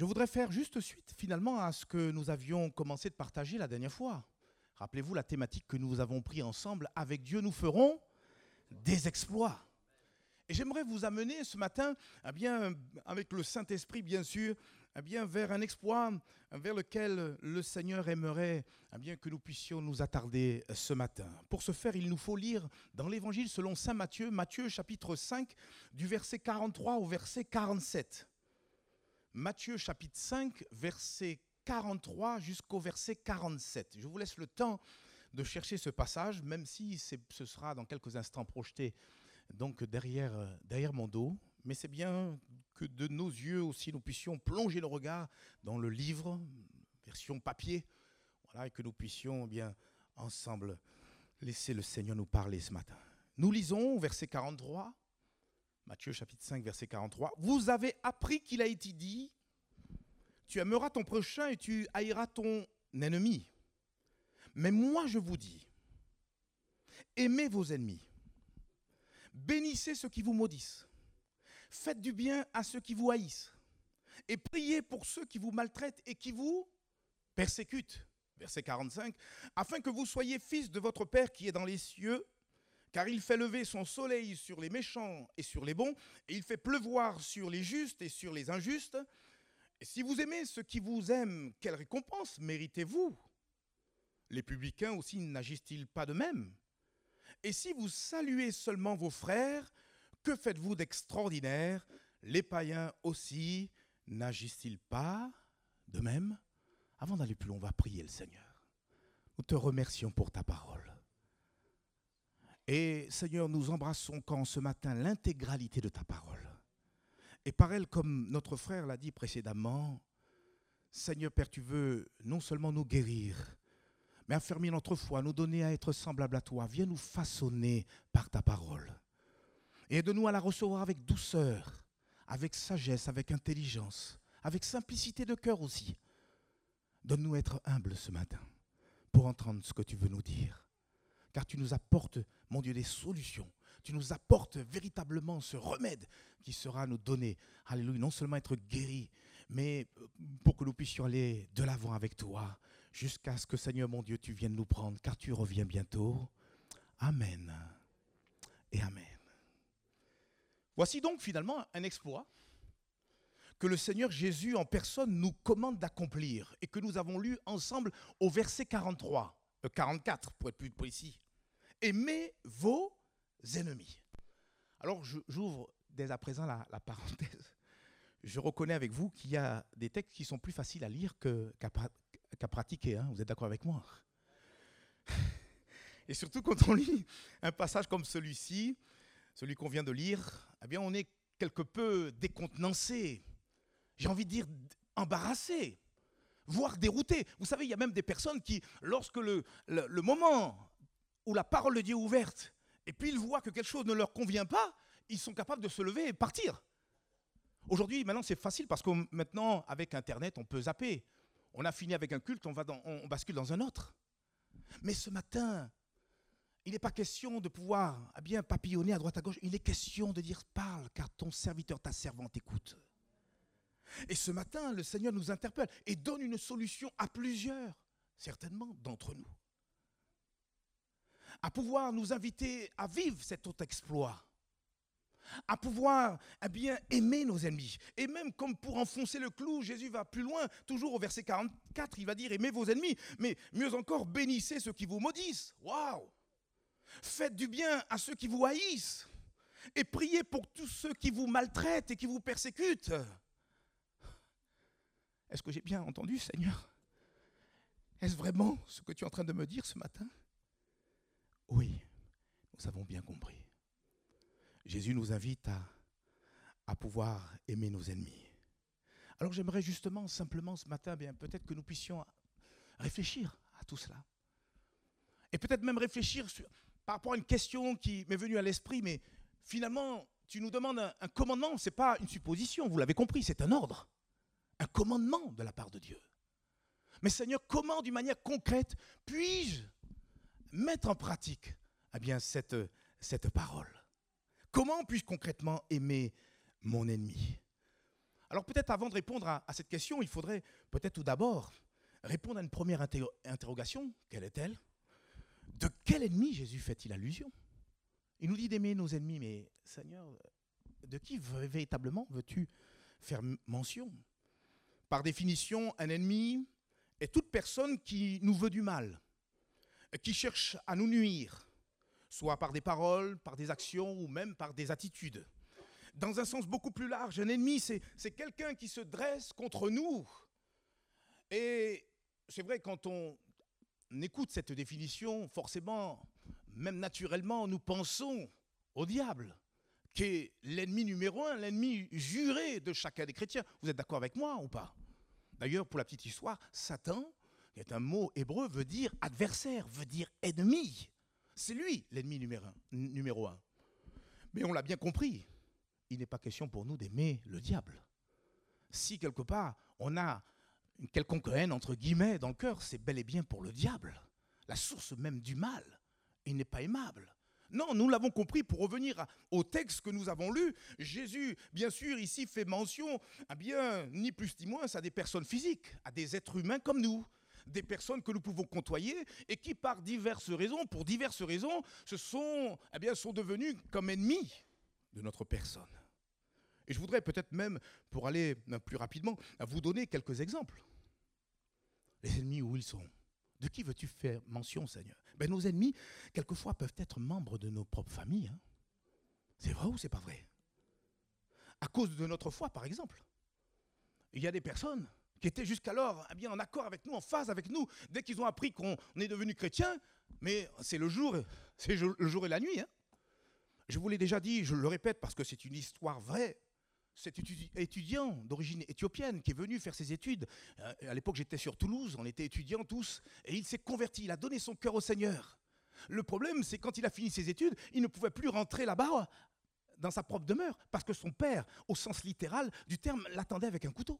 Je voudrais faire juste suite finalement à ce que nous avions commencé de partager la dernière fois. Rappelez-vous la thématique que nous avons pris ensemble. Avec Dieu, nous ferons des exploits. Et j'aimerais vous amener ce matin, eh avec le Saint-Esprit bien sûr, eh bien, vers un exploit vers lequel le Seigneur aimerait eh bien, que nous puissions nous attarder ce matin. Pour ce faire, il nous faut lire dans l'Évangile selon Saint Matthieu, Matthieu chapitre 5, du verset 43 au verset 47. Matthieu chapitre 5, verset 43 jusqu'au verset 47. Je vous laisse le temps de chercher ce passage, même si ce sera dans quelques instants projeté donc derrière, derrière mon dos. Mais c'est bien que de nos yeux aussi nous puissions plonger le regard dans le livre, version papier, voilà, et que nous puissions bien ensemble laisser le Seigneur nous parler ce matin. Nous lisons verset 43, Matthieu chapitre 5, verset 43. Vous avez appris qu'il a été dit, tu aimeras ton prochain et tu haïras ton ennemi. Mais moi je vous dis, aimez vos ennemis, bénissez ceux qui vous maudissent Faites du bien à ceux qui vous haïssent. Et priez pour ceux qui vous maltraitent et qui vous persécutent. Verset 45. Afin que vous soyez fils de votre Père qui est dans les cieux, car il fait lever son soleil sur les méchants et sur les bons, et il fait pleuvoir sur les justes et sur les injustes. Et si vous aimez ceux qui vous aiment, quelle récompense méritez-vous? Les publicains aussi n'agissent-ils pas de même? Et si vous saluez seulement vos frères, que faites-vous d'extraordinaire? Les païens aussi n'agissent-ils pas de même? Avant d'aller plus loin, on va prier le Seigneur. Nous te remercions pour ta parole. Et Seigneur, nous embrassons quand ce matin l'intégralité de ta parole. Et par elle, comme notre frère l'a dit précédemment, Seigneur Père, tu veux non seulement nous guérir, mais affermir notre foi, nous donner à être semblables à toi. Viens nous façonner par ta parole. Et aide-nous à la recevoir avec douceur, avec sagesse, avec intelligence, avec simplicité de cœur aussi. Donne-nous être humbles ce matin pour entendre ce que tu veux nous dire. Car tu nous apportes, mon Dieu, des solutions. Tu nous apportes véritablement ce remède qui sera nous donner. Alléluia. Non seulement être guéris, mais pour que nous puissions aller de l'avant avec toi jusqu'à ce que, Seigneur mon Dieu, tu viennes nous prendre, car tu reviens bientôt. Amen et Amen. Voici donc finalement un exploit que le Seigneur Jésus en personne nous commande d'accomplir et que nous avons lu ensemble au verset 43, 44 euh, pour être plus précis. Aimez vos ennemis. Alors j'ouvre dès à présent la, parenthèse. Je reconnais avec vous qu'il y a des textes qui sont plus faciles à lire qu'à pratiquer. Hein. Vous êtes d'accord avec moi? Et surtout quand on lit un passage comme celui-ci, celui qu'on vient de lire, eh bien, on est quelque peu décontenancé. J'ai envie de dire embarrassé, voire dérouté. Vous savez, il y a même des personnes qui, lorsque le, moment où la parole de Dieu est ouverte, et puis ils voient que quelque chose ne leur convient pas, ils sont capables de se lever et partir. Aujourd'hui, maintenant, c'est facile parce que maintenant, avec Internet, on peut zapper. On a fini avec un culte, on, va dans, bascule dans un autre. Mais ce matin, il n'est pas question de pouvoir eh papillonner à droite à gauche. Il est question de dire parle, car ton serviteur, ta servante écoute. Et ce matin, le Seigneur nous interpelle et donne une solution à plusieurs, certainement d'entre nous, à pouvoir nous inviter à vivre cet autre exploit, à pouvoir eh bien aimer nos ennemis. Et même comme pour enfoncer le clou, Jésus va plus loin, toujours au verset 44, il va dire aimez vos ennemis, mais mieux encore bénissez ceux qui vous maudissent. Waouh Faites du bien à ceux qui vous haïssent. Et priez pour tous ceux qui vous maltraitent et qui vous persécutent. Est-ce que j'ai bien entendu, Seigneur? Est-ce vraiment ce que tu es en train de me dire ce matin? Oui, nous avons bien compris. Jésus nous invite à, pouvoir aimer nos ennemis. Alors j'aimerais justement, simplement ce matin, bien peut-être que nous puissions réfléchir à tout cela. Et peut-être même réfléchir par rapport à une question qui m'est venue à l'esprit, mais finalement, tu nous demandes un, commandement, ce n'est pas une supposition, vous l'avez compris, c'est un ordre, un commandement de la part de Dieu. Mais Seigneur, comment d'une manière concrète puis-je mettre en pratique eh bien, cette, cette parole? Comment puis-je concrètement aimer mon ennemi? Alors peut-être avant de répondre à, cette question, il faudrait peut-être tout d'abord répondre à une première interrogation. Quelle est-elle? De quel ennemi Jésus fait-il allusion? Il nous dit d'aimer nos ennemis, mais Seigneur, de qui véritablement veux-tu faire mention? Par définition, un ennemi est toute personne qui nous veut du mal, qui cherche à nous nuire, soit par des paroles, par des actions ou même par des attitudes dans un sens beaucoup plus large. Un ennemi, c'est quelqu'un qui se dresse contre nous. Et c'est vrai, quand on écoute cette définition, forcément, même naturellement, nous pensons au diable, qui est l'ennemi numéro un, l'ennemi juré de chacun des chrétiens. Vous êtes d'accord avec moi ou pas? D'ailleurs, pour la petite histoire, Satan, qui est un mot hébreu, veut dire adversaire, veut dire ennemi. C'est lui l'ennemi numéro un. Mais on l'a bien compris, il n'est pas question pour nous d'aimer le diable. Si quelque part on a une quelconque haine entre guillemets dans le cœur, c'est bel et bien pour le diable, la source même du mal. Il n'est pas aimable. Non, nous l'avons compris pour revenir au texte que nous avons lu. Jésus, bien sûr, ici fait mention, à bien, ni plus ni moins, à des personnes physiques, à des êtres humains comme nous, des personnes que nous pouvons côtoyer et qui, par diverses raisons, pour diverses raisons, se sont, eh bien, sont devenus comme ennemis de notre personne. Et je voudrais peut-être même, pour aller plus rapidement, vous donner quelques exemples. Les ennemis, où ils sont? De qui veux-tu faire mention, Seigneur? Ben, Nos ennemis, quelquefois, peuvent être membres de nos propres familles. Hein. C'est vrai ou c'est pas vrai? À cause de notre foi, par exemple. Il y a des personnes qui étaient jusqu'alors eh bien en accord avec nous, en phase avec nous, dès qu'ils ont appris qu'on est devenu chrétien, mais c'est le jour, c'est le jour et la nuit. Hein. Je vous l'ai déjà dit, je le répète parce que c'est une histoire vraie cet étudiant d'origine éthiopienne qui est venu faire ses études. Euh, à l'époque, j'étais sur Toulouse, on était étudiants tous, et il s'est converti, il a donné son cœur au Seigneur. Le problème, c'est quand il a fini ses études, il ne pouvait plus rentrer là-bas dans sa propre demeure, parce que son père, au sens littéral du terme, l'attendait avec un couteau.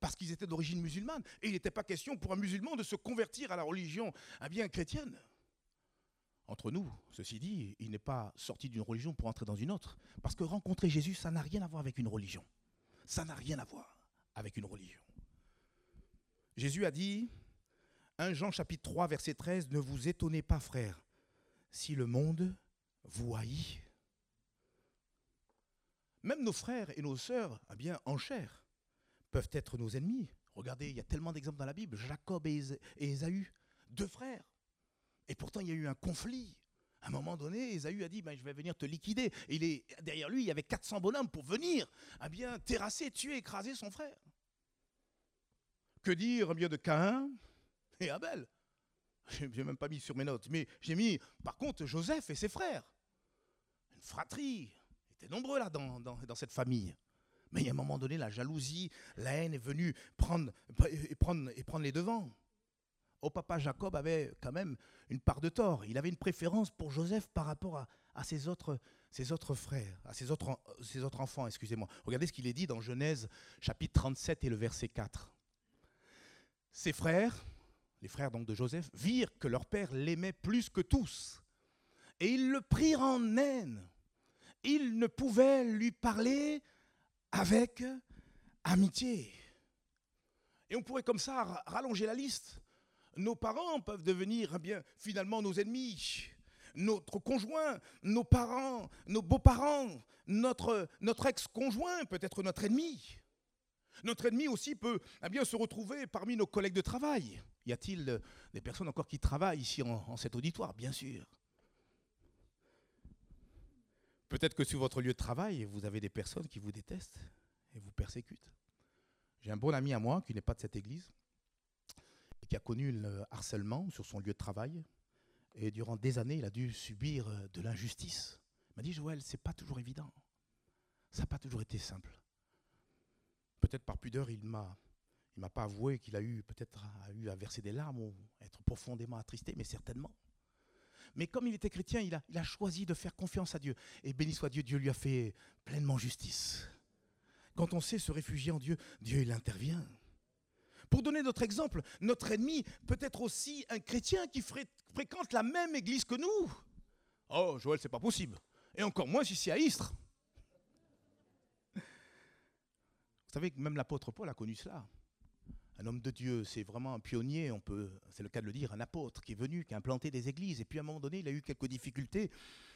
Parce qu'ils étaient d'origine musulmane. Et il n'était pas question pour un musulman de se convertir à la religion eh bien chrétienne. Entre nous, ceci dit, il n'est pas sorti d'une religion pour entrer dans une autre. Parce que rencontrer Jésus, ça n'a rien à voir avec une religion. Ça n'a rien à voir avec une religion. Jésus a dit, 1 Jean chapitre 3, verset 13, Ne vous étonnez pas, frères, si le monde vous haït. Même nos frères et nos sœurs, eh bien, en chair, peuvent être nos ennemis. Regardez, il y a tellement d'exemples dans la Bible. Jacob et Ésaü, deux frères. Et pourtant, il y a eu un conflit. À un moment donné, Esaü a dit ben, Je vais venir te liquider. Et il derrière lui, il y avait 400 bonhommes pour venir eh bien, terrasser, tuer, écraser son frère. Que dire eh bien, de Caïn et Abel? Je n'ai même pas mis sur mes notes, mais j'ai mis par contre Joseph et ses frères. Une fratrie. Ils étaient nombreux là dans, dans, cette famille. Mais à un moment donné, la jalousie, la haine est venue prendre, prendre, et prendre les devants au papa Jacob avait quand même une part de tort. Il avait une préférence pour Joseph par rapport à, ses, autres, frères, à ses autres, ses autres enfants, excusez-moi. Regardez ce qu'il est dit dans Genèse chapitre 37 et le verset 4. Ses frères, les frères donc de Joseph, virent que leur père l'aimait plus que tous. Et ils le prirent en haine. Ils ne pouvaient lui parler avec amitié. Et on pourrait comme ça rallonger la liste nos parents peuvent devenir eh bien finalement nos ennemis. Notre conjoint, nos parents, nos beaux-parents, notre, notre ex-conjoint peut être notre ennemi. Notre ennemi aussi peut eh bien, se retrouver parmi nos collègues de travail. Y a-t-il des personnes encore qui travaillent ici en, en cet auditoire? Bien sûr. Peut-être que sur votre lieu de travail, vous avez des personnes qui vous détestent et vous persécutent. J'ai un bon ami à moi qui n'est pas de cette église, qui a connu le harcèlement sur son lieu de travail. Et durant des années, il a dû subir euh, de l'injustice. Il m'a dit, Joël, c'est pas toujours évident. Ça n'a pas toujours été simple. Peut-être par pudeur, il m'a, m'a pas avoué qu'il a eu peut-être eu à verser des larmes ou être profondément attristé, mais certainement. Mais comme il était chrétien, il a, il a choisi de faire confiance à Dieu. Et béni soit Dieu, Dieu lui a fait pleinement justice. Quand on sait se réfugier en Dieu, Dieu il intervient. Pour donner notre exemple, notre ennemi peut être aussi un chrétien qui fréquente la même église que nous. Oh, Joël, c'est pas possible. Et encore moins si c'est à Istres. Vous savez que même l'apôtre Paul a connu cela. Un homme de Dieu, c'est vraiment un pionnier, on peut, c'est le cas de le dire, un apôtre qui est venu, qui a implanté des églises. Et puis à un moment donné, il a eu quelques difficultés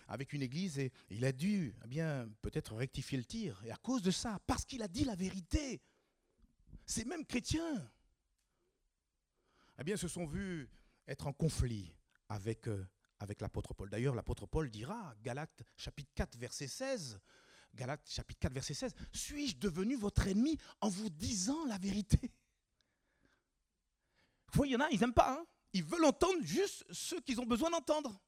avec une église et il a dû, eh bien, peut-être rectifier le tir. Et à cause de ça, parce qu'il a dit la vérité, ces mêmes chrétiens, eh bien, se sont vus être en conflit avec, euh, avec l'apôtre Paul. D'ailleurs, l'apôtre Paul dira, Galates chapitre 4, verset 16, Galates chapitre 4, verset 16, suis-je devenu votre ennemi en vous disant la vérité? Vous voyez, il y en a, ils n'aiment pas. Hein. ils veulent entendre juste ce qu'ils ont besoin d'entendre.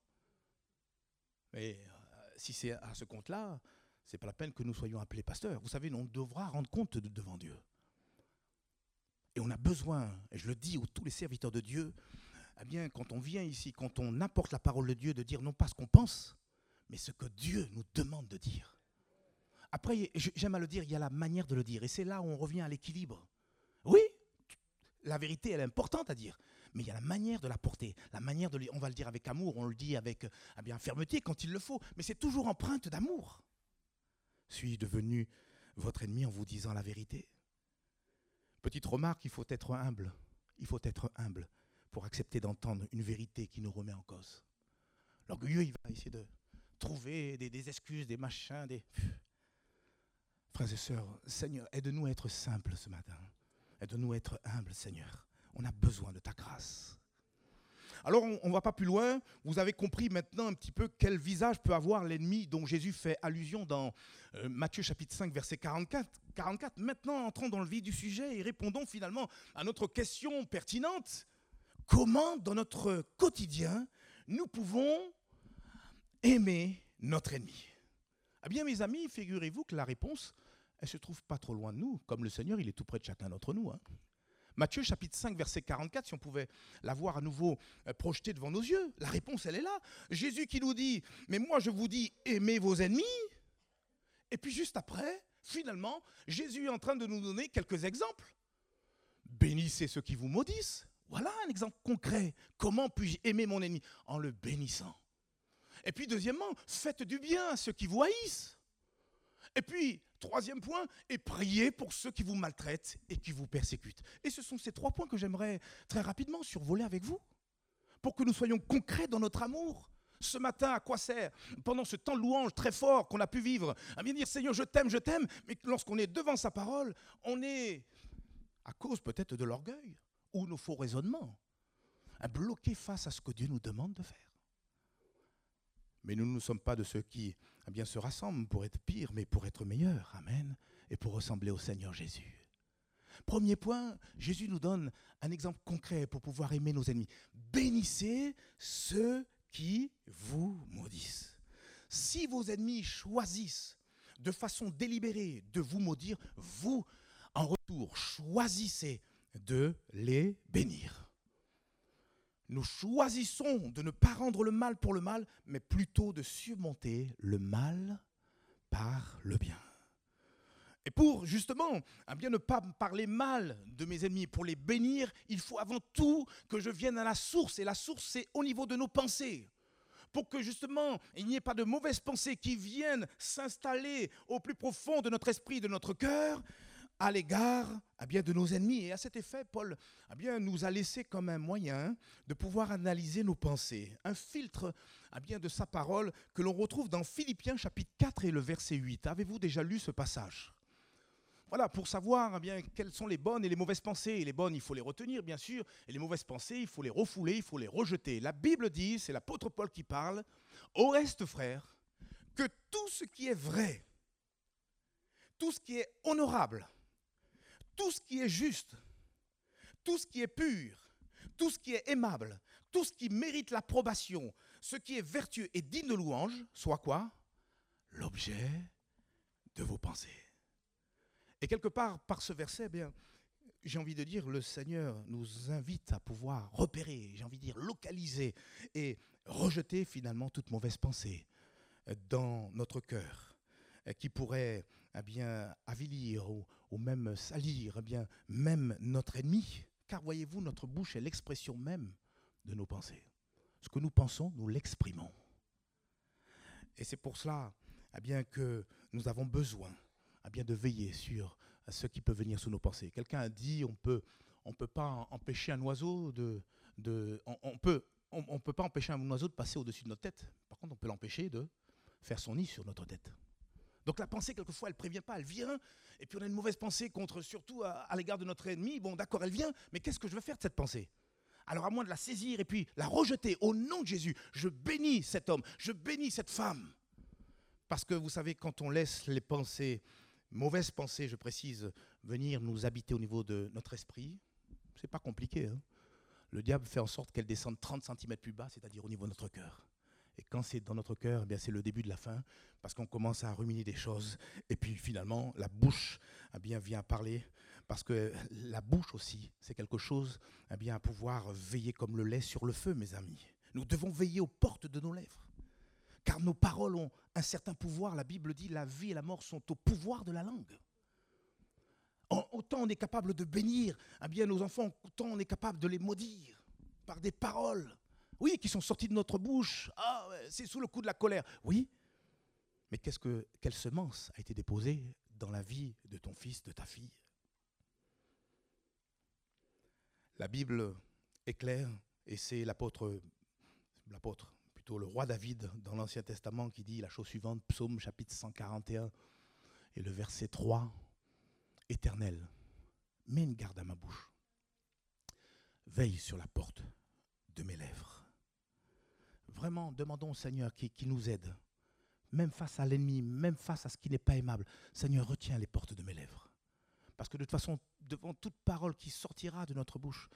Mais euh, si c'est à ce compte-là, c'est pas la peine que nous soyons appelés pasteurs. Vous savez, on devra rendre compte devant Dieu. Et on a besoin, et je le dis à tous les serviteurs de Dieu, eh bien, quand on vient ici, quand on apporte la parole de Dieu, de dire non pas ce qu'on pense, mais ce que Dieu nous demande de dire. Après, j'aime à le dire, il y a la manière de le dire. Et c'est là où on revient à l'équilibre. Oui, la vérité, elle est importante à dire. Mais il y a la manière de la porter, la manière de, on va le dire avec amour, on le dit avec eh bien, fermeté quand il le faut, mais c'est toujours empreinte d'amour. Suis-je devenu votre ennemi en vous disant la vérité? Petite remarque, il faut être humble. Il faut être humble pour accepter d'entendre une vérité qui nous remet en cause. L'orgueilleux, il va essayer de trouver des, excuses, des machins, des... Frères et sœurs, Seigneur, aide-nous à être simples ce matin. Aide-nous à être humbles, Seigneur. On a besoin de ta grâce. Alors, on ne va pas plus loin. Vous avez compris maintenant un petit peu quel visage peut avoir l'ennemi dont Jésus fait allusion dans euh, Matthieu chapitre 5, verset 44. 44. Maintenant, entrons dans le vif du sujet et répondons finalement à notre question pertinente. Comment, dans notre quotidien, nous pouvons aimer notre ennemi? Eh bien, mes amis, figurez-vous que la réponse, elle se trouve pas trop loin de nous, comme le Seigneur, il est tout près de chacun d'entre nous. Hein. Matthieu chapitre 5 verset 44, si on pouvait la voir à nouveau euh, projetée devant nos yeux, la réponse elle est là. Jésus qui nous dit, mais moi je vous dis, aimez vos ennemis. Et puis juste après, finalement, Jésus est en train de nous donner quelques exemples. Bénissez ceux qui vous maudissent. Voilà un exemple concret. Comment puis-je aimer mon ennemi? En le bénissant. Et puis deuxièmement, faites du bien à ceux qui vous haïssent. Et puis, troisième point, et priez pour ceux qui vous maltraitent et qui vous persécutent. Et ce sont ces trois points que j'aimerais très rapidement survoler avec vous, pour que nous soyons concrets dans notre amour. Ce matin, à quoi sert, pendant ce temps de louange très fort qu'on a pu vivre, à bien dire Seigneur, je t'aime, je t'aime, mais lorsqu'on est devant sa parole, on est, à cause peut-être de l'orgueil ou nos faux raisonnements, bloqué face à ce que Dieu nous demande de faire. Mais nous ne sommes pas de ceux qui eh bien, se rassemblent pour être pires, mais pour être meilleurs. Amen. Et pour ressembler au Seigneur Jésus. Premier point, Jésus nous donne un exemple concret pour pouvoir aimer nos ennemis. Bénissez ceux qui vous maudissent. Si vos ennemis choisissent de façon délibérée de vous maudire, vous, en retour, choisissez de les bénir nous choisissons de ne pas rendre le mal pour le mal, mais plutôt de surmonter le mal par le bien. Et pour justement bien ne pas parler mal de mes ennemis, pour les bénir, il faut avant tout que je vienne à la source. Et la source, c'est au niveau de nos pensées. Pour que justement il n'y ait pas de mauvaises pensées qui viennent s'installer au plus profond de notre esprit, de notre cœur, à l'égard eh bien, de nos ennemis. Et à cet effet, Paul eh bien, nous a laissé comme un moyen de pouvoir analyser nos pensées, un filtre eh bien, de sa parole que l'on retrouve dans Philippiens chapitre 4 et le verset 8. Avez-vous déjà lu ce passage? Voilà, pour savoir bien, quelles sont les bonnes et les mauvaises pensées. Et les bonnes, il faut les retenir, bien sûr, et les mauvaises pensées, il faut les refouler, il faut les rejeter. La Bible dit, c'est l'apôtre Paul qui parle, au reste, frère, que tout ce qui est vrai, tout ce qui est honorable, tout ce qui est juste, tout ce qui est pur, tout ce qui est aimable, tout ce qui mérite l'approbation, ce qui est vertueux et digne de louange, soit quoi? L'objet de vos pensées. Et quelque part, par ce verset, eh bien, j'ai envie de dire, le Seigneur nous invite à pouvoir repérer, j'ai envie de dire, localiser et rejeter finalement toute mauvaise pensée dans notre cœur qui pourrait eh bien, avilir ou, même salir eh bien, même notre ennemi. Car voyez-vous, notre bouche est l'expression même de nos pensées. Ce que nous pensons, nous l'exprimons. Et c'est pour cela eh bien, que nous avons besoin bien, de veiller sur ce qui peut venir sous nos pensées. Quelqu'un a dit on peut, on peut pas empêcher un oiseau de, de on, peut, on, peut pas empêcher un oiseau de passer au-dessus de notre tête. Par contre, on peut l'empêcher de faire son nid sur notre tête. Donc la pensée, quelquefois, elle ne prévient pas, elle vient, et puis on a une mauvaise pensée contre, surtout à, l'égard de notre ennemi. Bon, d'accord, elle vient, mais qu'est-ce que je veux faire de cette pensée? Alors à moins de la saisir et puis la rejeter au nom de Jésus, je bénis cet homme, je bénis cette femme. Parce que vous savez, quand on laisse les pensées, mauvaises pensées, je précise, venir nous habiter au niveau de notre esprit, c'est pas compliqué. Hein. le diable fait en sorte qu'elles descendent 30 cm plus bas, c'est-à-dire au niveau de notre cœur. Et quand c'est dans notre cœur, eh c'est le début de la fin, parce qu'on commence à ruminer des choses. Et puis finalement, la bouche eh bien, vient parler parce que la bouche aussi, c'est quelque chose eh bien, à pouvoir veiller comme le lait sur le feu, mes amis. Nous devons veiller aux portes de nos lèvres. Car nos paroles ont un certain pouvoir. La Bible dit la vie et la mort sont au pouvoir de la langue. Autant on est capable de bénir bien, nos enfants, autant on est capable de les maudire par des paroles. Oui, qui sont sorties de notre bouche. Ah, c'est sous le coup de la colère. Oui, mais qu'est-ce que, quelle semence a été déposée dans la vie de ton fils, de ta fille? La Bible est claire et c'est l'apôtre, l'apôtre, plutôt le roi David dans l'Ancien Testament qui dit la chose suivante, Psaume chapitre 141 et le verset 3, Éternel, mets une garde à ma bouche, veille sur la porte de mes lèvres. Vraiment, demandons au Seigneur qui, nous aide, même face à l'ennemi, même face à ce qui n'est pas aimable. Seigneur, retiens les portes de mes lèvres. Parce que de toute façon, devant toute parole qui sortira de notre bouche,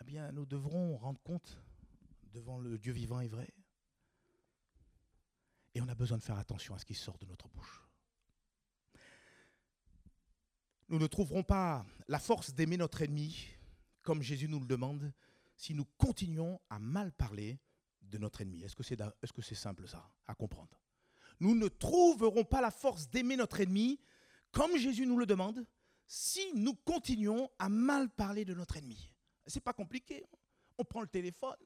eh bien, nous devrons rendre compte devant le Dieu vivant et vrai. Et on a besoin de faire attention à ce qui sort de notre bouche. Nous ne trouverons pas la force d'aimer notre ennemi, comme Jésus nous le demande, si nous continuons à mal parler de notre ennemi. Est-ce que c'est est -ce c'est simple ça, à comprendre? Nous ne trouverons pas la force d'aimer notre ennemi, comme Jésus nous le demande, si nous continuons à mal parler de notre ennemi. C'est pas compliqué. On prend le téléphone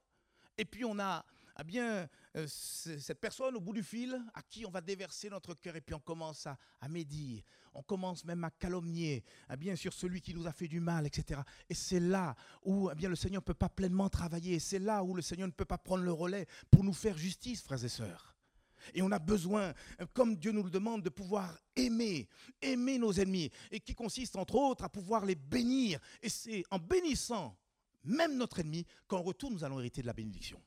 et puis on a ah bien euh, cette personne au bout du fil à qui on va déverser notre cœur et puis on commence à, médire, on commence même à calomnier ah bien sur celui qui nous a fait du mal, etc. Et c'est là où ah bien le Seigneur ne peut pas pleinement travailler, c'est là où le Seigneur ne peut pas prendre le relais pour nous faire justice, frères et sœurs. Et on a besoin, comme Dieu nous le demande, de pouvoir aimer, aimer nos ennemis, et qui consiste entre autres à pouvoir les bénir. Et c'est en bénissant même notre ennemi qu'en retour nous allons hériter de la bénédiction.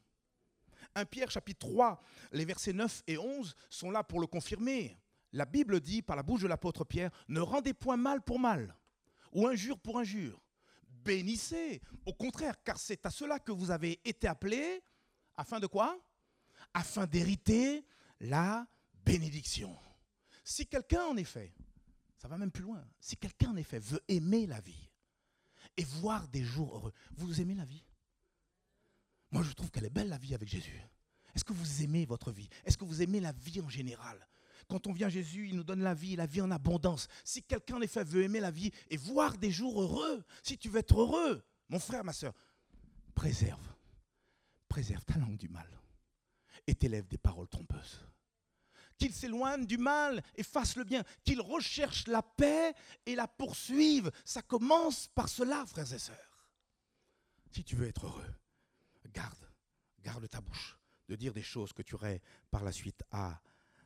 1 Pierre chapitre 3, les versets 9 et 11 sont là pour le confirmer. La Bible dit par la bouche de l'apôtre Pierre, ne rendez point mal pour mal, ou injure pour injure. Bénissez, au contraire, car c'est à cela que vous avez été appelés, afin de quoi? Afin d'hériter la bénédiction. Si quelqu'un, en effet, ça va même plus loin, si quelqu'un, en effet, veut aimer la vie et voir des jours heureux, vous aimez la vie? Moi, je trouve qu'elle est belle, la vie avec Jésus. Est-ce que vous aimez votre vie? Est-ce que vous aimez la vie en général? Quand on vient à Jésus, il nous donne la vie, la vie en abondance. Si quelqu'un, en effet, veut aimer la vie et voir des jours heureux, si tu veux être heureux, mon frère, ma soeur, préserve, préserve ta langue du mal et t'élève des paroles trompeuses qu'il s'éloigne du mal et fasse le bien, qu'il recherche la paix et la poursuive. Ça commence par cela, frères et sœurs. Si tu veux être heureux, garde, garde ta bouche de dire des choses que tu aurais par la suite à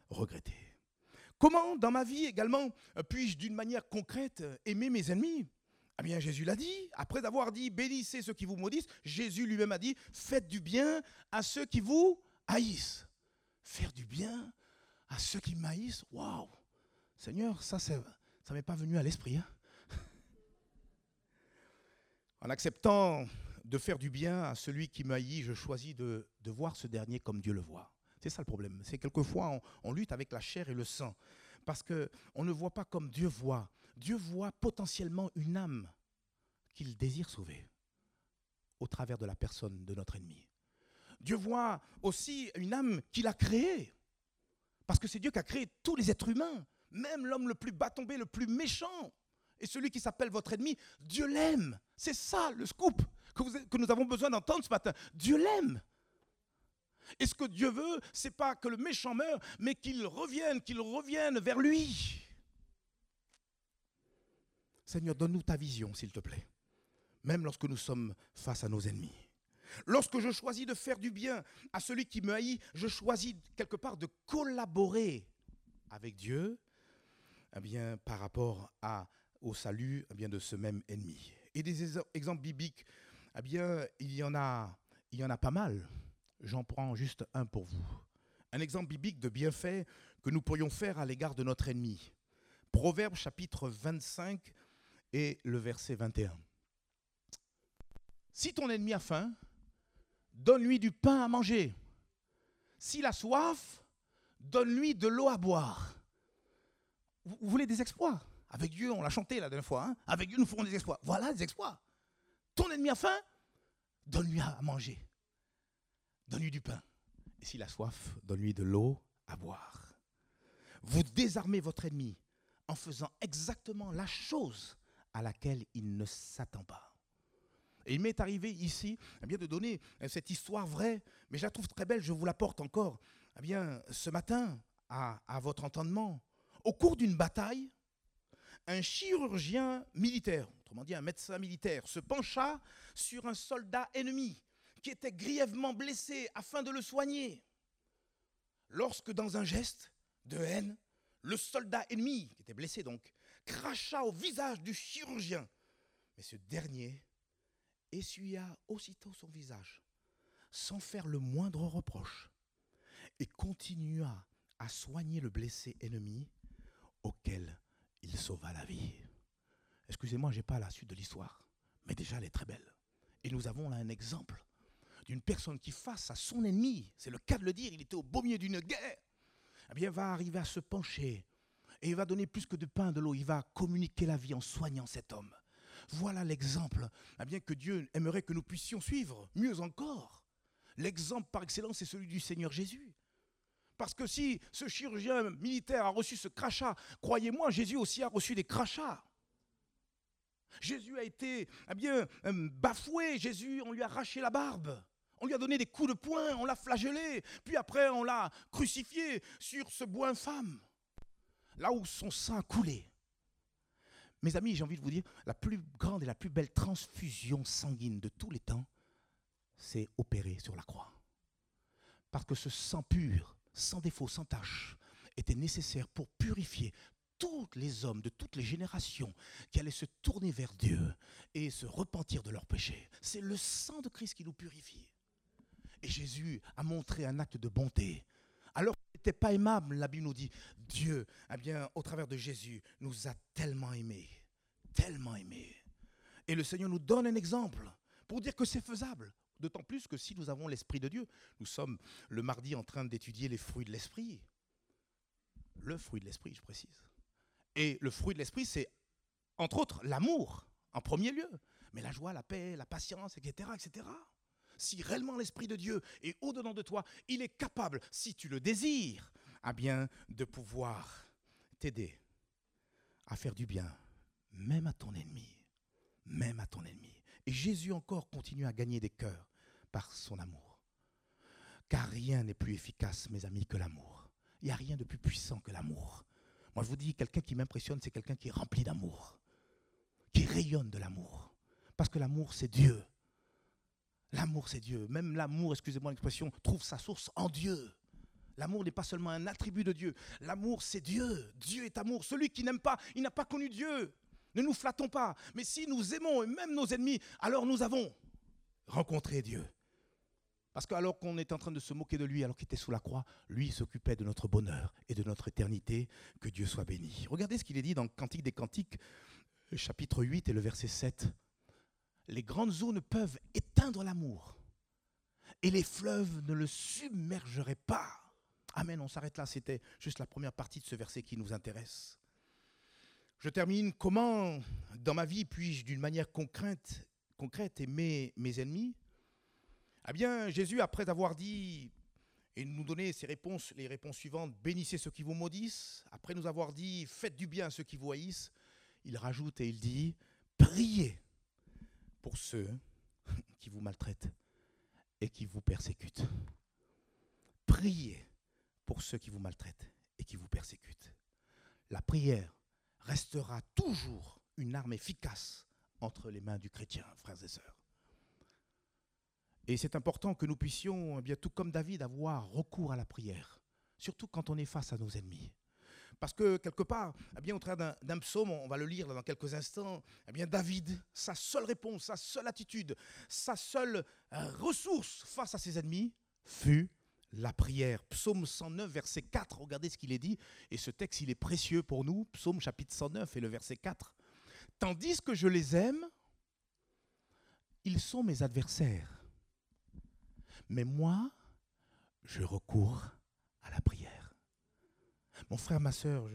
regretter. Comment, dans ma vie également, puis-je d'une manière concrète aimer mes ennemis? Eh bien, Jésus l'a dit. Après avoir dit bénissez ceux qui vous maudissent, Jésus lui-même a dit faites du bien à ceux qui vous haïssent. Faire du bien à ceux qui maïssent, waouh, Seigneur, ça, ça ne m'est pas venu à l'esprit. Hein. En acceptant de faire du bien à celui qui m'haït, je choisis de, voir ce dernier comme Dieu le voit. C'est ça le problème. C'est quelquefois on, on, lutte avec la chair et le sang parce qu'on ne voit pas comme Dieu voit. Dieu voit potentiellement une âme qu'il désire sauver au travers de la personne de notre ennemi. Dieu voit aussi une âme qu'il a créée parce que c'est Dieu qui a créé tous les êtres humains, même l'homme le plus bas tombé, le plus méchant. Et celui qui s'appelle votre ennemi, Dieu l'aime. C'est ça le scoop que, nous avons besoin d'entendre ce matin. Dieu l'aime. Et ce que Dieu veut, c'est pas que le méchant meure, mais qu'il revienne, qu'il revienne vers lui. Seigneur, donne-nous ta vision, s'il te plaît. Même lorsque nous sommes face à nos ennemis. Lorsque je choisis de faire du bien à celui qui me haït, je choisis quelque part de collaborer avec Dieu eh bien, par rapport au salut eh de ce même ennemi. Et des exemples bibliques, eh bien, il, y en a, il y en a pas mal. J'en prends juste un pour vous. Un exemple biblique de bienfait que nous pourrions faire à l'égard de notre ennemi. Proverbe chapitre 25 et le verset 21. Si ton ennemi a faim, donne-lui du pain à manger. S'il a soif, donne-lui de l'eau à boire. Vous, voulez des exploits? Avec Dieu, on l'a chanté la dernière fois. Hein. Avec Dieu, nous ferons des exploits. Voilà des exploits. Ton ennemi a faim, donne-lui à manger. Donne-lui du pain. Et s'il a soif, donne-lui de l'eau à boire. Vous désarmez votre ennemi en faisant exactement la chose à laquelle il ne s'attend pas. Et il m'est arrivé ici eh bien, de donner euh, cette histoire vraie, mais je la trouve très belle, je vous la porte encore eh bien, ce matin à, à votre entendement. Au cours d'une bataille, un chirurgien militaire, autrement dit un médecin militaire, se pencha sur un soldat ennemi qui était grièvement blessé afin de le soigner. Lorsque dans un geste de haine, le soldat ennemi, qui était blessé donc, cracha au visage du chirurgien. Mais ce dernier essuya aussitôt son visage, sans faire le moindre reproche, et continua à soigner le blessé ennemi auquel il sauva la vie. Excusez-moi, je n'ai pas la suite de l'histoire, mais déjà elle est très belle. Et nous avons là un exemple d'une personne qui, face à son ennemi, c'est le cas de le dire, il était au beau milieu d'une guerre, eh bien, va arriver à se pencher et il va donner plus que de pain, de l'eau, il va communiquer la vie en soignant cet homme. Voilà l'exemple eh que Dieu aimerait que nous puissions suivre. Mieux encore, l'exemple par excellence, c'est celui du Seigneur Jésus. Parce que si ce chirurgien militaire a reçu ce crachat, croyez-moi, Jésus aussi a reçu des crachats. Jésus a été eh bien, euh, bafoué, Jésus, on lui a arraché la barbe. On lui a donné des coups de poing, on l'a flagellé, puis après on l'a crucifié sur ce bois infâme, là où son sang a coulé. Mes amis, j'ai envie de vous dire, la plus grande et la plus belle transfusion sanguine de tous les temps, c'est opéré sur la croix. Parce que ce sang pur, sans défaut, sans tache, était nécessaire pour purifier tous les hommes de toutes les générations qui allaient se tourner vers Dieu et se repentir de leurs péchés. C'est le sang de Christ qui nous purifie. Et Jésus a montré un acte de bonté. Alors qu'il n'était pas aimable, la Bible nous dit, Dieu, eh bien, au travers de Jésus, nous a tellement aimés, tellement aimés. Et le Seigneur nous donne un exemple pour dire que c'est faisable. D'autant plus que si nous avons l'Esprit de Dieu, nous sommes le mardi en train d'étudier les fruits de l'Esprit. Le fruit de l'Esprit, je précise. Et le fruit de l'Esprit, c'est entre autres l'amour en premier lieu, mais la joie, la paix, la patience, etc., etc si réellement l'Esprit de Dieu est au-dedans de toi, il est capable, si tu le désires, à bien de pouvoir t'aider à faire du bien, même à ton ennemi, même à ton ennemi. Et Jésus encore continue à gagner des cœurs par son amour. Car rien n'est plus efficace, mes amis, que l'amour. Il n'y a rien de plus puissant que l'amour. Moi, je vous dis, quelqu'un qui m'impressionne, c'est quelqu'un qui est rempli d'amour, qui rayonne de l'amour. Parce que l'amour, c'est Dieu. L'amour, c'est Dieu. Même l'amour, excusez-moi l'expression, trouve sa source en Dieu. L'amour n'est pas seulement un attribut de Dieu. L'amour, c'est Dieu. Dieu est amour. Celui qui n'aime pas, il n'a pas connu Dieu. Ne nous flattons pas. Mais si nous aimons même nos ennemis, alors nous avons rencontré Dieu. Parce qu'alors qu'on est en train de se moquer de lui, alors qu'il était sous la croix, lui s'occupait de notre bonheur et de notre éternité. Que Dieu soit béni. Regardez ce qu'il est dit dans Cantique des Cantiques, chapitre 8 et le verset 7 les grandes eaux ne peuvent éteindre l'amour. Et les fleuves ne le submergeraient pas. Amen, on s'arrête là. C'était juste la première partie de ce verset qui nous intéresse. Je termine. Comment, dans ma vie, puis-je d'une manière concrète, aimer mes ennemis? Eh bien, Jésus, après avoir dit et nous donner ces réponses, les réponses suivantes bénissez ceux qui vous maudissent. Après nous avoir dit faites du bien à ceux qui vous haïssent, il rajoute et il dit priez pour ceux qui vous maltraitent et qui vous persécutent. Priez pour ceux qui vous maltraitent et qui vous persécutent. La prière restera toujours une arme efficace entre les mains du chrétien, frères et sœurs. Et c'est important que nous puissions, eh bien tout comme David, avoir recours à la prière, surtout quand on est face à nos ennemis. Parce que quelque part, eh bien, au travers d'un psaume, on va le lire dans quelques instants, eh bien, David, sa seule réponse, sa seule attitude, sa seule euh, ressource face à ses ennemis fut la prière. Psaume 109, verset 4, regardez ce qu'il est dit, et ce texte, il est précieux pour nous, psaume chapitre 109 et le verset 4. Tandis que je les aime, ils sont mes adversaires. Mais moi, je recours à la prière. Mon frère, ma soeur,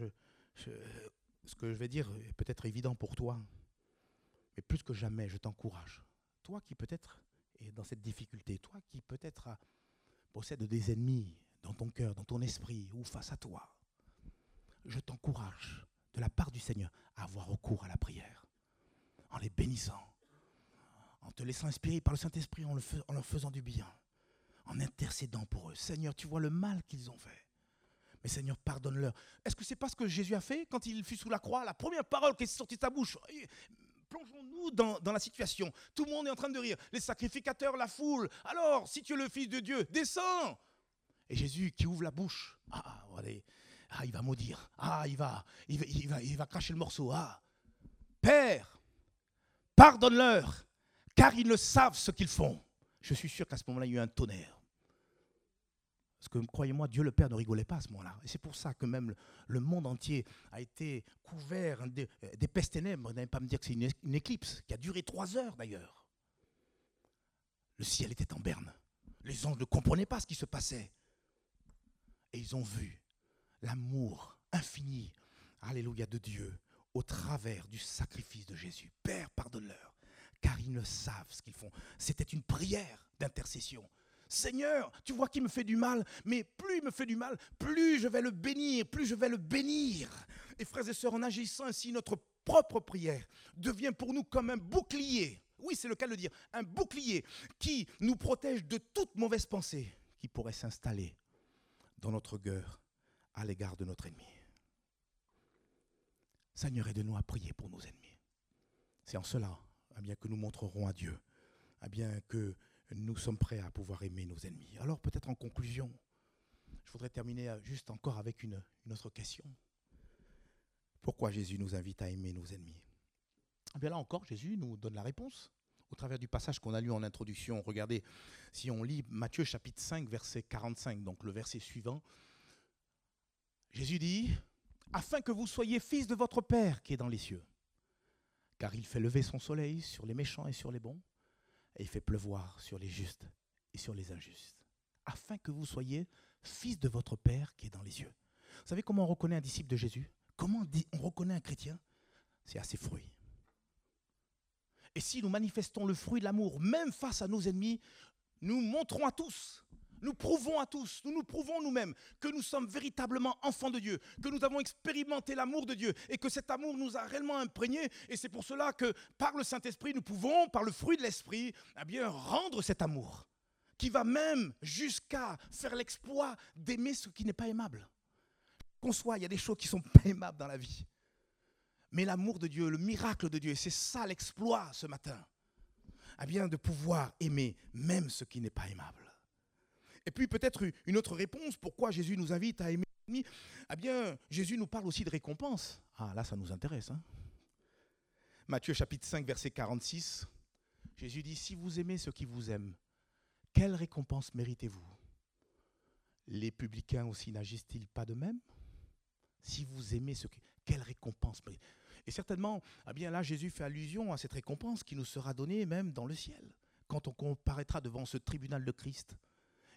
ce que je vais dire est peut-être évident pour toi, mais plus que jamais, je t'encourage. Toi qui peut-être es dans cette difficulté, toi qui peut-être possède des ennemis dans ton cœur, dans ton esprit ou face à toi, je t'encourage de la part du Seigneur à avoir recours à la prière, en les bénissant, en te laissant inspirer par le Saint-Esprit, en, leur faisant du bien, en intercédant pour eux. Seigneur, tu vois le mal qu'ils ont fait. Mais Seigneur, pardonne-leur. Est-ce que c'est pas ce que Jésus a fait quand il fut sous la croix La première parole qui est sortie de sa bouche? Plongeons-nous dans, la situation. Tout le monde est en train de rire. Les sacrificateurs, la foule. Alors, si tu es le Fils de Dieu, descends. Et Jésus qui ouvre la bouche. Ah, allez. Ah, il va maudire. Ah, il va, il va, il cracher le morceau. Ah, Père, pardonne-leur, car ils ne savent ce qu'ils font. Je suis sûr qu'à ce moment-là, il y a eu un tonnerre. Parce que croyez-moi, Dieu le Père ne rigolait pas à ce moment-là. Et c'est pour ça que même le, monde entier a été couvert des, des pestes ténèbres. Vous n'allez pas me dire que c'est une, éclipse qui a duré trois heures d'ailleurs. Le ciel était en berne. Les anges ne comprenaient pas ce qui se passait. Et ils ont vu l'amour infini, alléluia, de Dieu au travers du sacrifice de Jésus. Père, pardonne-leur, car ils ne savent ce qu'ils font. C'était une prière d'intercession. Seigneur, tu vois qu'il me fait du mal, mais plus il me fait du mal, plus je vais le bénir, plus je vais le bénir. Et frères et sœurs, en agissant ainsi, notre propre prière devient pour nous comme un bouclier. Oui, c'est le cas de le dire, un bouclier qui nous protège de toute mauvaise pensée qui pourrait s'installer dans notre cœur à l'égard de notre ennemi. Seigneur, aide-nous à prier pour nos ennemis. C'est en cela eh bien, que nous montrerons à Dieu eh bien, que nous sommes prêts à pouvoir aimer nos ennemis. Alors peut-être en conclusion, je voudrais terminer euh, juste encore avec une, autre question. Pourquoi Jésus nous invite à aimer nos ennemis? Eh Bien là encore, Jésus nous donne la réponse au travers du passage qu'on a lu en introduction. Regardez, si on lit Matthieu chapitre 5, verset 45, donc le verset suivant, Jésus dit, afin que vous soyez fils de votre Père qui est dans les cieux, car il fait lever son soleil sur les méchants et sur les bons, et il fait pleuvoir sur les justes et sur les injustes, afin que vous soyez fils de votre Père qui est dans les cieux. Vous savez comment on reconnaît un disciple de Jésus? Comment on reconnaît un chrétien? C'est à ses fruits. Et si nous manifestons le fruit de l'amour, même face à nos ennemis, nous montrons à tous, nous prouvons à tous, nous nous prouvons nous-mêmes que nous sommes véritablement enfants de Dieu, que nous avons expérimenté l'amour de Dieu et que cet amour nous a réellement imprégnés. Et c'est pour cela que par le Saint-Esprit, nous pouvons, par le fruit de l'Esprit, eh bien, rendre cet amour qui va même jusqu'à faire l'exploit d'aimer ce qui n'est pas aimable. Qu'on soit, il y a des choses qui sont pas aimables dans la vie. Mais l'amour de Dieu, le miracle de Dieu, c'est ça l'exploit ce matin. Eh bien, de pouvoir aimer même ce qui n'est pas aimable. Et puis peut-être une autre réponse, pourquoi Jésus nous invite à aimer Eh bien, Jésus nous parle aussi de récompense. Ah, là, ça nous intéresse. Hein Matthieu chapitre 5, verset 46. Jésus dit, si vous aimez ceux qui vous aiment, quelle récompense méritez-vous? Les publicains aussi n'agissent-ils pas de même? Si vous aimez ceux qui... Quelle récompense Et certainement, eh bien là, Jésus fait allusion à cette récompense qui nous sera donnée même dans le ciel, quand on comparaîtra devant ce tribunal de Christ.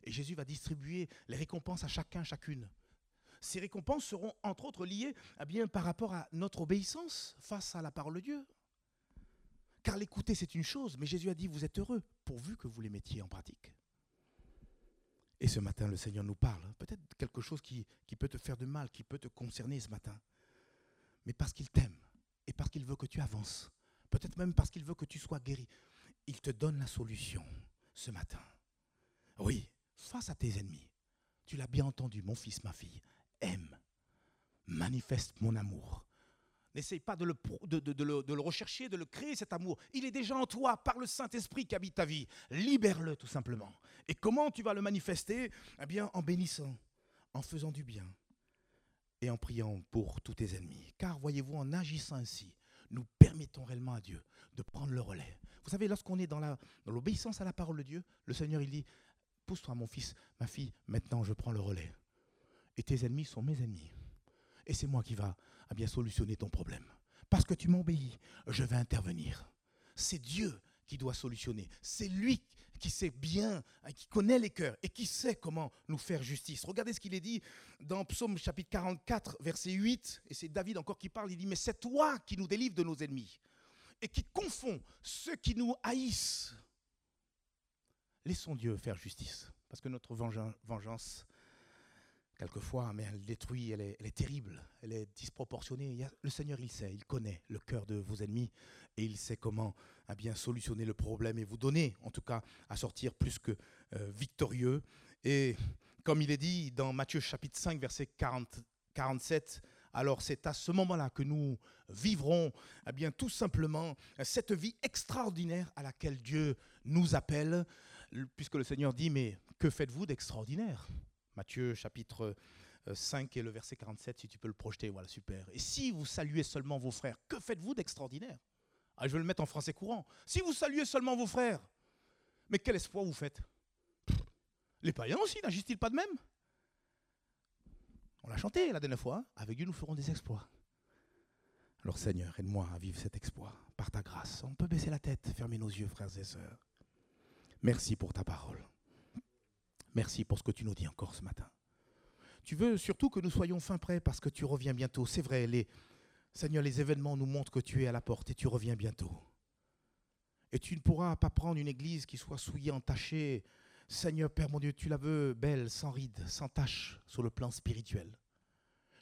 Et Jésus va distribuer les récompenses à chacun, chacune. Ces récompenses seront entre autres liées eh bien, par rapport à notre obéissance face à la parole de Dieu. Car l'écouter, c'est une chose, mais Jésus a dit, vous êtes heureux, pourvu que vous les mettiez en pratique. Et ce matin, le Seigneur nous parle. Peut-être quelque chose qui, qui peut te faire de mal, qui peut te concerner ce matin. Mais parce qu'il t'aime et parce qu'il veut que tu avances. Peut-être même parce qu'il veut que tu sois guéri. Il te donne la solution ce matin. Oui, face à tes ennemis. Tu l'as bien entendu, mon fils, ma fille. Aime. Manifeste mon amour. N'essaye pas de le, de, de, le, de le, rechercher, de le créer, cet amour. Il est déjà en toi par le Saint-Esprit qui habite ta vie. Libère-le tout simplement. Et comment tu vas le manifester? Eh bien, en bénissant, en faisant du bien et en priant pour tous tes ennemis. Car voyez-vous, en agissant ainsi, nous permettons réellement à Dieu de prendre le relais. Vous savez, lorsqu'on est dans l'obéissance à la parole de Dieu, le Seigneur, il dit, pousse-toi mon fils, ma fille, maintenant je prends le relais. Et tes ennemis sont mes ennemis. Et c'est moi qui va à bien solutionner ton problème. Parce que tu m'obéis, je vais intervenir. C'est Dieu qui doit solutionner. C'est lui qui sait bien, hein, qui connaît les cœurs et qui sait comment nous faire justice. Regardez ce qu'il est dit dans Psaume chapitre 44, verset 8, et c'est David encore qui parle, il dit, mais c'est toi qui nous délivres de nos ennemis et qui confond ceux qui nous haïssent. Laissons Dieu faire justice, parce que notre vengeance quelquefois, mais elle détruit, elle est, terrible, elle est disproportionnée. le Seigneur, il sait, il connaît le cœur de vos ennemis et il sait comment à bien solutionner le problème et vous donner, en tout cas, à sortir plus que euh, victorieux. Et comme il est dit dans Matthieu chapitre 5, verset 40, 47, alors c'est à ce moment-là que nous vivrons eh bien, tout simplement cette vie extraordinaire à laquelle Dieu nous appelle, puisque le Seigneur dit, mais que faites-vous d'extraordinaire? Matthieu chapitre 5 euh, et le verset 47, si tu peux le projeter, voilà, super. Et si vous saluez seulement vos frères, que faites-vous d'extraordinaire? Ah, Je vais le mettre en français courant. Si vous saluez seulement vos frères, mais quel espoir vous faites? Les païens aussi, n'agissent-ils pas de même? On l'a chanté la dernière fois, hein. avec Dieu nous ferons des exploits. Alors Seigneur, aide-moi à vivre cet exploit par ta grâce. On peut baisser la tête, fermer nos yeux, frères et sœurs. Merci pour ta parole. Merci pour ce que tu nous dis encore ce matin. Tu veux surtout que nous soyons fin prêts parce que tu reviens bientôt. C'est vrai, les, Seigneur, les événements nous montrent que tu es à la porte et tu reviens bientôt. Et tu ne pourras pas prendre une église qui soit souillée, entachée. Seigneur, Père mon Dieu, tu la veux belle, sans rides, sans taches sur le plan spirituel.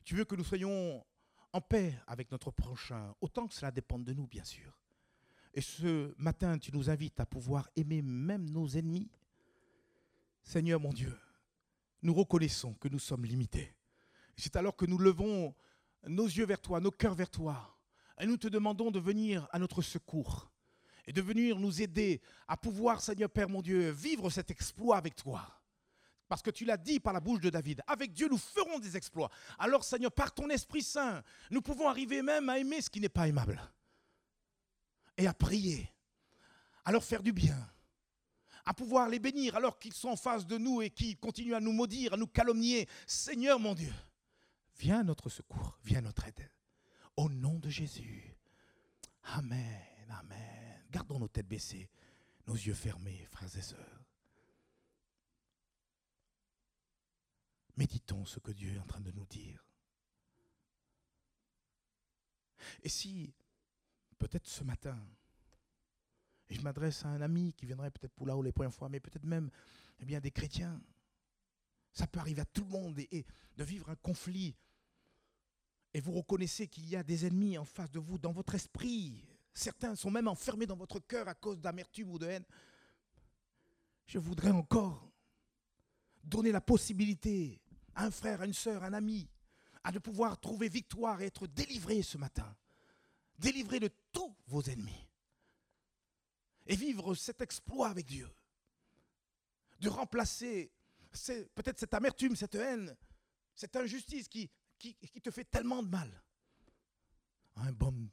Tu veux que nous soyons en paix avec notre prochain, autant que cela dépende de nous, bien sûr. Et ce matin, tu nous invites à pouvoir aimer même nos ennemis, Seigneur mon Dieu, nous reconnaissons que nous sommes limités. C'est alors que nous levons nos yeux vers toi, nos cœurs vers toi, et nous te demandons de venir à notre secours et de venir nous aider à pouvoir, Seigneur Père mon Dieu, vivre cet exploit avec toi. Parce que tu l'as dit par la bouche de David, avec Dieu nous ferons des exploits. Alors Seigneur, par ton Esprit Saint, nous pouvons arriver même à aimer ce qui n'est pas aimable. Et à prier, à leur faire du bien, à pouvoir les bénir alors qu'ils sont en face de nous et qu'ils continuent à nous maudire, à nous calomnier. Seigneur mon Dieu, viens à notre secours, viens à notre aide. Au nom de Jésus. Amen, amen. Gardons nos têtes baissées, nos yeux fermés, frères et sœurs. Méditons ce que Dieu est en train de nous dire. Et si, peut-être ce matin, et je m'adresse à un ami qui viendrait peut-être pour là où les premières fois, mais peut-être même eh bien, des chrétiens. Ça peut arriver à tout le monde et, de vivre un conflit. Et vous reconnaissez qu'il y a des ennemis en face de vous, dans votre esprit. Certains sont même enfermés dans votre cœur à cause d'amertume ou de haine. Je voudrais encore donner la possibilité à un frère, à une sœur, à un ami, à de pouvoir trouver victoire et être délivré ce matin. Délivré de tous vos ennemis et vivre cet exploit avec Dieu. De remplacer peut-être cette amertume, cette haine, cette injustice qui, te fait tellement de mal. Un baume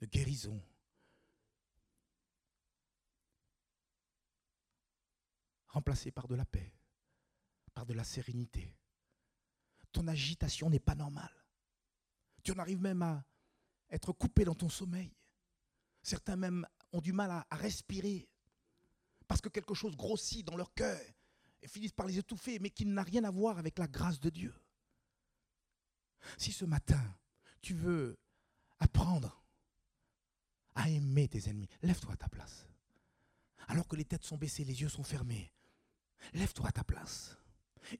de guérison. Remplacé par de la paix, par de la sérénité. Ton agitation n'est pas normale. Tu en arrives même à être coupé dans ton sommeil. Certains même ont du mal à, respirer parce que quelque chose grossit dans leur cœur et finissent par les étouffer, mais qui n'a rien à voir avec la grâce de Dieu. Si ce matin, tu veux apprendre à aimer tes ennemis, lève-toi à ta place. Alors que les têtes sont baissées, les yeux sont fermés, lève-toi à ta place.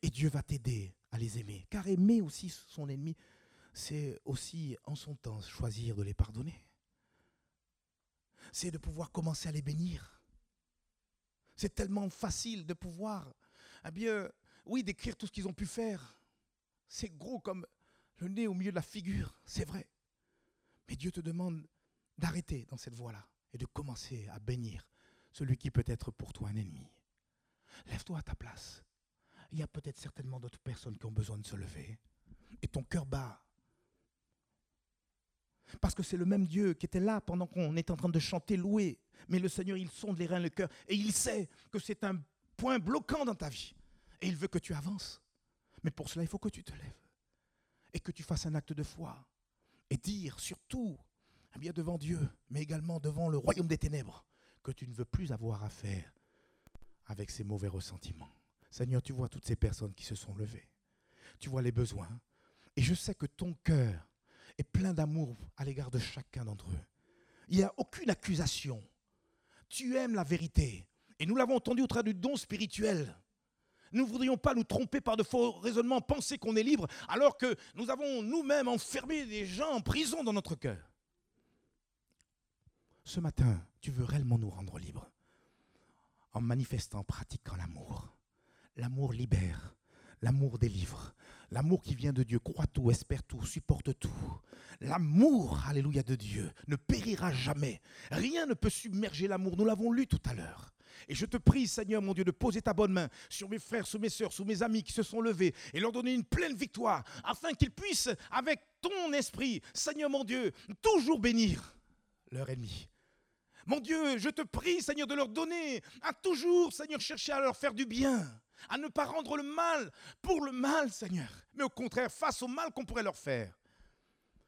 Et Dieu va t'aider à les aimer. Car aimer aussi son ennemi, c'est aussi en son temps choisir de les pardonner c'est de pouvoir commencer à les bénir. C'est tellement facile de pouvoir, eh bien, oui, d'écrire tout ce qu'ils ont pu faire. C'est gros comme le nez au milieu de la figure, c'est vrai. Mais Dieu te demande d'arrêter dans cette voie-là et de commencer à bénir celui qui peut être pour toi un ennemi. Lève-toi à ta place. Il y a peut-être certainement d'autres personnes qui ont besoin de se lever. Et ton cœur bat. Parce que c'est le même Dieu qui était là pendant qu'on est en train de chanter, louer. Mais le Seigneur, il sonde les reins, le cœur. Et il sait que c'est un point bloquant dans ta vie. Et il veut que tu avances. Mais pour cela, il faut que tu te lèves. Et que tu fasses un acte de foi. Et dire surtout, eh bien devant Dieu, mais également devant le royaume des ténèbres, que tu ne veux plus avoir affaire avec ces mauvais ressentiments. Seigneur, tu vois toutes ces personnes qui se sont levées. Tu vois les besoins. Et je sais que ton cœur est plein d'amour à l'égard de chacun d'entre eux. Il n'y a aucune accusation. Tu aimes la vérité. Et nous l'avons entendu au travers du don spirituel. Nous ne voudrions pas nous tromper par de faux raisonnements, penser qu'on est libre, alors que nous avons nous-mêmes enfermé des gens en prison dans notre cœur. Ce matin, tu veux réellement nous rendre libres en manifestant, en pratiquant l'amour. L'amour libère, l'amour délivre, l'amour qui vient de Dieu croit tout, espère tout, supporte tout. L'amour, alléluia, de Dieu ne périra jamais. Rien ne peut submerger l'amour, nous l'avons lu tout à l'heure. Et je te prie, Seigneur mon Dieu, de poser ta bonne main sur mes frères, sur mes sœurs, sur mes amis qui se sont levés et leur donner une pleine victoire, afin qu'ils puissent, avec ton esprit, Seigneur mon Dieu, toujours bénir leur ennemi. Mon Dieu, je te prie, Seigneur, de leur donner, à toujours, Seigneur, chercher à leur faire du bien, à ne pas rendre le mal pour le mal, Seigneur, mais au contraire, face au mal qu'on pourrait leur faire,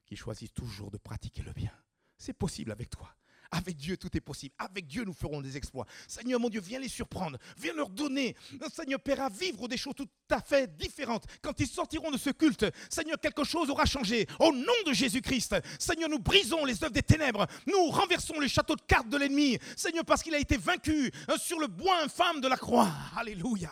qu'ils choisissent toujours de pratiquer le bien. C'est possible avec toi. Avec Dieu, tout est possible. Avec Dieu, nous ferons des exploits. Seigneur, mon Dieu, viens les surprendre. Viens leur donner, Seigneur Père, à vivre des choses tout à fait différentes. Quand ils sortiront de ce culte, Seigneur, quelque chose aura changé. Au nom de Jésus-Christ, Seigneur, nous brisons les œuvres des ténèbres. Nous renversons les châteaux de cartes de l'ennemi. Seigneur, parce qu'il a été vaincu hein, sur le bois infâme de la croix. Alléluia.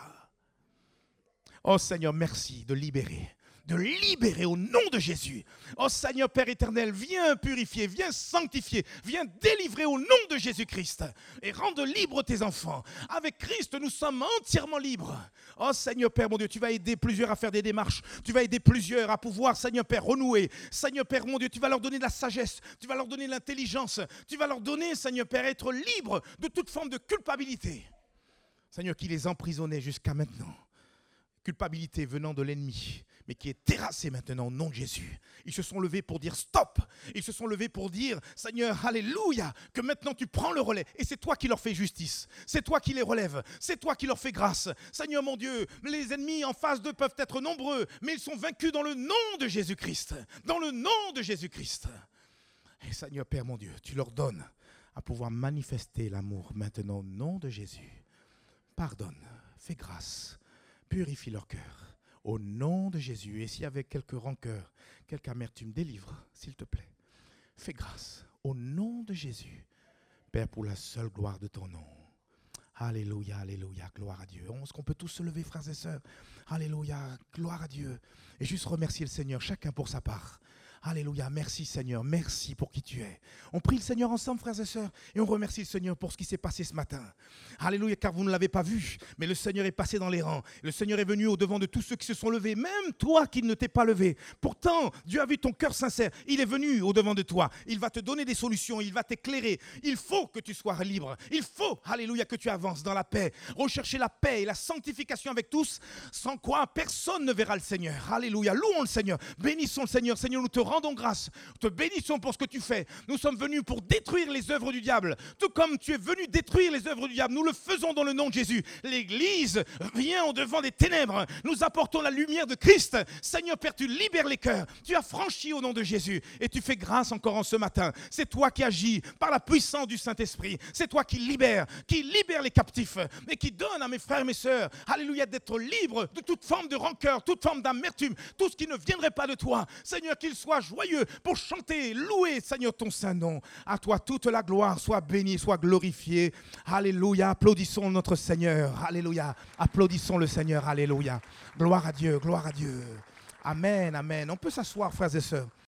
Oh Seigneur, merci de libérer de libérer au nom de Jésus. Oh Seigneur Père éternel, viens purifier, viens sanctifier, viens délivrer au nom de Jésus-Christ et rendre libre tes enfants. Avec Christ, nous sommes entièrement libres. Oh Seigneur Père, mon Dieu, tu vas aider plusieurs à faire des démarches. Tu vas aider plusieurs à pouvoir, Seigneur Père, renouer. Seigneur Père, mon Dieu, tu vas leur donner de la sagesse, tu vas leur donner l'intelligence, tu vas leur donner, Seigneur Père, être libre de toute forme de culpabilité. Seigneur, qui les emprisonnait jusqu'à maintenant. Culpabilité venant de l'ennemi mais qui est terrassé maintenant au nom de Jésus. Ils se sont levés pour dire stop. Ils se sont levés pour dire Seigneur, alléluia, que maintenant tu prends le relais. Et c'est toi qui leur fais justice. C'est toi qui les relèves. C'est toi qui leur fais grâce. Seigneur mon Dieu, les ennemis en face d'eux peuvent être nombreux, mais ils sont vaincus dans le nom de Jésus-Christ. Dans le nom de Jésus-Christ. Et Seigneur Père mon Dieu, tu leur donnes à pouvoir manifester l'amour maintenant au nom de Jésus. Pardonne, fais grâce, purifie leur cœur au nom de Jésus. Et y avait quelque rancœur, quelque amertume, délivre, s'il te plaît. Fais grâce au nom de Jésus. Père, pour la seule gloire de ton nom. Alléluia, alléluia, gloire à Dieu. Est-ce qu'on peut tous se lever, frères et sœurs? Alléluia, gloire à Dieu. Et juste remercier le Seigneur, chacun pour sa part. Alléluia. Merci Seigneur. Merci pour qui tu es. On prie le Seigneur ensemble, frères et sœurs, et on remercie le Seigneur pour ce qui s'est passé ce matin. Alléluia, car vous ne l'avez pas vu, mais le Seigneur est passé dans les rangs. Le Seigneur est venu au devant de tous ceux qui se sont levés, même toi qui ne t'es pas levé. Pourtant, Dieu a vu ton cœur sincère. Il est venu au devant de toi. Il va te donner des solutions. Il va t'éclairer. Il faut que tu sois libre. Il faut, Alléluia, que tu avances dans la paix. Rechercher la paix et la sanctification avec tous, sans quoi personne ne verra le Seigneur. Alléluia. Louons le Seigneur. Bénissons le Seigneur. Seigneur, nous te rendons grâce, te bénissons pour ce que tu fais. Nous sommes venus pour détruire les œuvres du diable, tout comme tu es venu détruire les œuvres du diable. Nous le faisons dans le nom de Jésus. L'Église vient au devant des ténèbres. Nous apportons la lumière de Christ. Seigneur Père, tu libères les cœurs. Tu as franchi au nom de Jésus et tu fais grâce encore en ce matin. C'est toi qui agis par la puissance du Saint-Esprit. C'est toi qui libères, qui libère les captifs et qui donne à mes frères et mes sœurs, alléluia, d'être libres de toute forme de rancœur, toute forme d'amertume, tout ce qui ne viendrait pas de toi. Seigneur, qu'il soit joyeux pour chanter, louer, Seigneur, ton saint nom. À toi toute la gloire, soit bénie, soit glorifiée. Alléluia. Applaudissons notre Seigneur. Alléluia. Applaudissons le Seigneur. Alléluia. Gloire à Dieu, gloire à Dieu. Amen, amen. On peut s'asseoir, frères et sœurs.